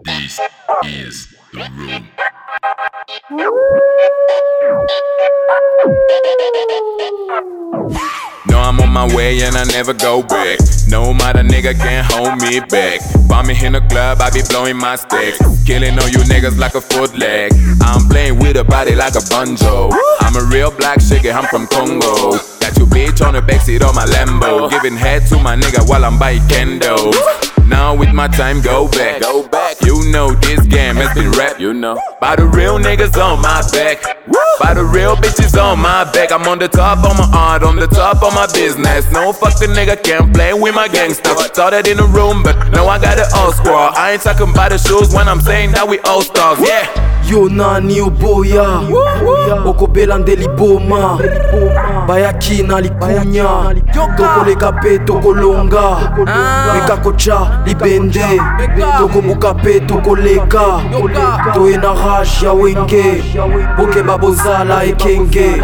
This is the room. No, I'm on my way and I never go back. No matter nigga can't hold me back. Find me in the club, I be blowing my stick. Killing all you niggas like a foot leg. I'm playing with a body like a banjo. I'm a real black shiggy, I'm from Congo. Got your bitch on the backseat of my Lambo. Giving head to my nigga while I'm buying kendo. Now with my time, go back. Go back. You know this game has been rap. You know. By the real niggas on my back. By the real bitches on my back. I'm on the top of my art, on the top of my business. No fucking nigga can't play with my gangsta. Started in the room, but now I got it squad. I ain't talking about the shoes when I'm saying that we all stars. Yeah. yo nani oboya? Okobelande liboma bayaki na likunya tokoleka mpe tokolonga meka kotya libende tokobuka mpe tokoleka toye na rage ya wenge. Bokeba bozala ekenge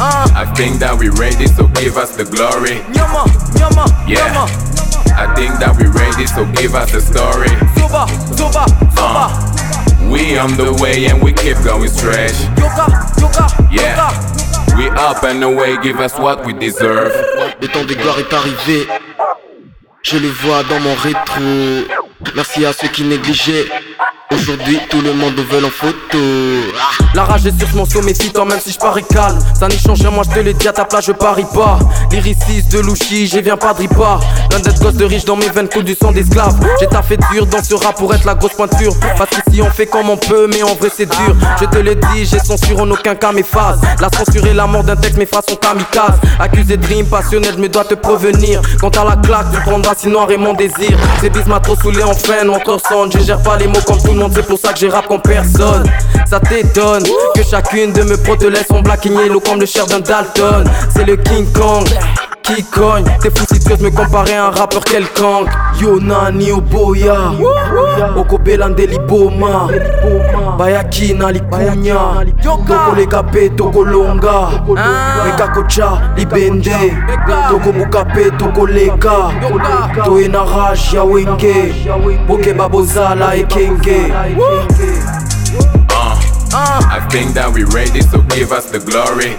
Uh, I think that we ready, so give us the glory. nyama nyama Yeah. nyama I think that we ready, so give us the story. zoba zoba zoba We on the way and we keep going straight. yoka yoka Yeah. yoka We up and away, give us what we deserve. Le temps des gloires est arrivé. Je les vois dans mon rétro. Merci à ceux qui négligeaient. Aujourd'hui, tout le monde veut en photo. La rage est sur mon sommet, si toi, même si je parie calme. Ça n'y change rien, moi je te l'ai dit à ta place, je parie pas. Lyricis de louchi, j'y viens pas de. L'un d'être gosse de riche dans mes veines, coule du sang d'esclave. J'ai taffé dur dans ce rap pour être la grosse pointure. Parce qu'ici on fait comme on peut, mais en vrai c'est dur. Je te l'ai dit, j'ai censure en aucun cas mes phases. La censure est la mort d'un texte, mes phrases sont kamikazes. Accusé de rime passionnel, je me dois te prévenir. Quant à la claque, tu prendras sinon et mon désir. Ces bis m'a trop saoulé en peine, te sonne. Je gère pas les mots comme tout c'est pour ça que j'ai rap comme personne. Ça t'étonne que chacune de mes protes te laisse en comme le cher d'un Dalton. C'est le King Kong qui cogne. T'es fou si de me comparer à un rappeur quelconque. Yonani Oboya, Okobelandeli Boma, Bayaki Nalikunya, Tokolega Pe Tokolonga, Mekakocha Libende, Tokobuka Pe Tokoleka, Toenaraj Yawenge, Bokeba Bozala Ekenge. Think that we ready, so give us the glory.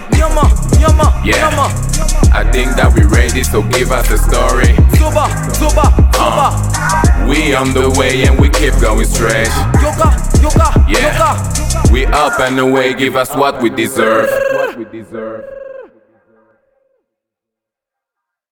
Yeah. I think that we ready, so give us the story. Zoba, zoba, uh, zoba We on the way and we keep going straight. Yoga, yoga, Yeah. yoga We up and away, give us what we deserve. What we deserve.